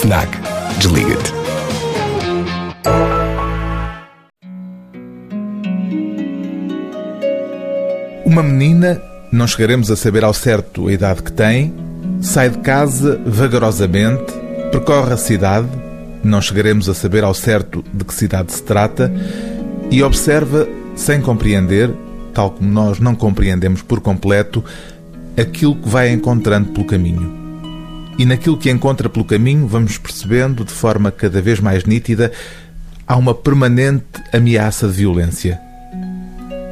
FNAC. Desliga-te. Uma menina, não chegaremos a saber ao certo a idade que tem, sai de casa vagarosamente, percorre a cidade, não chegaremos a saber ao certo de que cidade se trata, e observa, sem compreender, tal como nós não compreendemos por completo, aquilo que vai encontrando pelo caminho. E naquilo que encontra pelo caminho, vamos percebendo de forma cada vez mais nítida, há uma permanente ameaça de violência.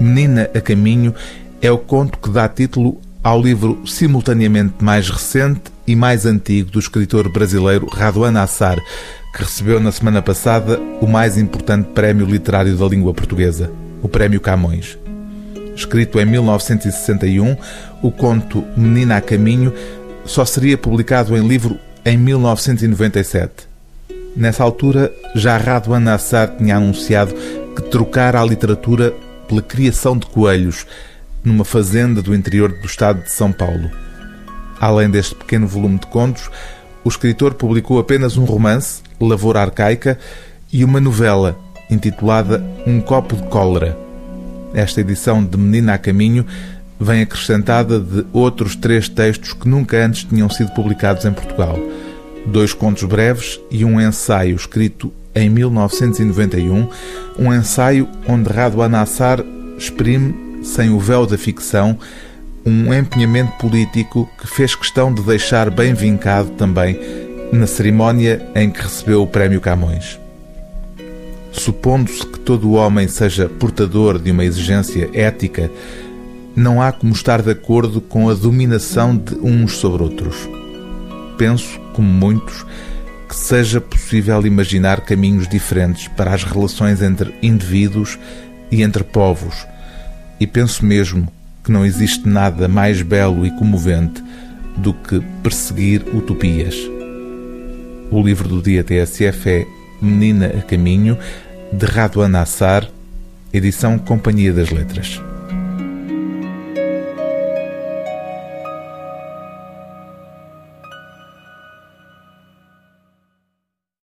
Menina a Caminho é o conto que dá título ao livro simultaneamente mais recente e mais antigo do escritor brasileiro Raduan Assar, que recebeu na semana passada o mais importante prémio literário da língua portuguesa, o Prémio Camões. Escrito em 1961, o conto Menina a Caminho só seria publicado em livro em 1997. Nessa altura, já Raduan Assar tinha anunciado que trocara a literatura pela criação de coelhos numa fazenda do interior do estado de São Paulo. Além deste pequeno volume de contos, o escritor publicou apenas um romance, Lavoura Arcaica, e uma novela intitulada Um Copo de Cólera. Esta edição de Menina a Caminho vem acrescentada de outros três textos que nunca antes tinham sido publicados em Portugal. Dois contos breves e um ensaio escrito em 1991, um ensaio onde Raduan Assar exprime, sem o véu da ficção, um empenhamento político que fez questão de deixar bem vincado também na cerimónia em que recebeu o Prémio Camões. Supondo-se que todo homem seja portador de uma exigência ética, não há como estar de acordo com a dominação de uns sobre outros. Penso, como muitos, que seja possível imaginar caminhos diferentes para as relações entre indivíduos e entre povos, e penso mesmo que não existe nada mais belo e comovente do que perseguir utopias. O livro do dia TSF é Menina a Caminho, de Raduan Assar, edição Companhia das Letras.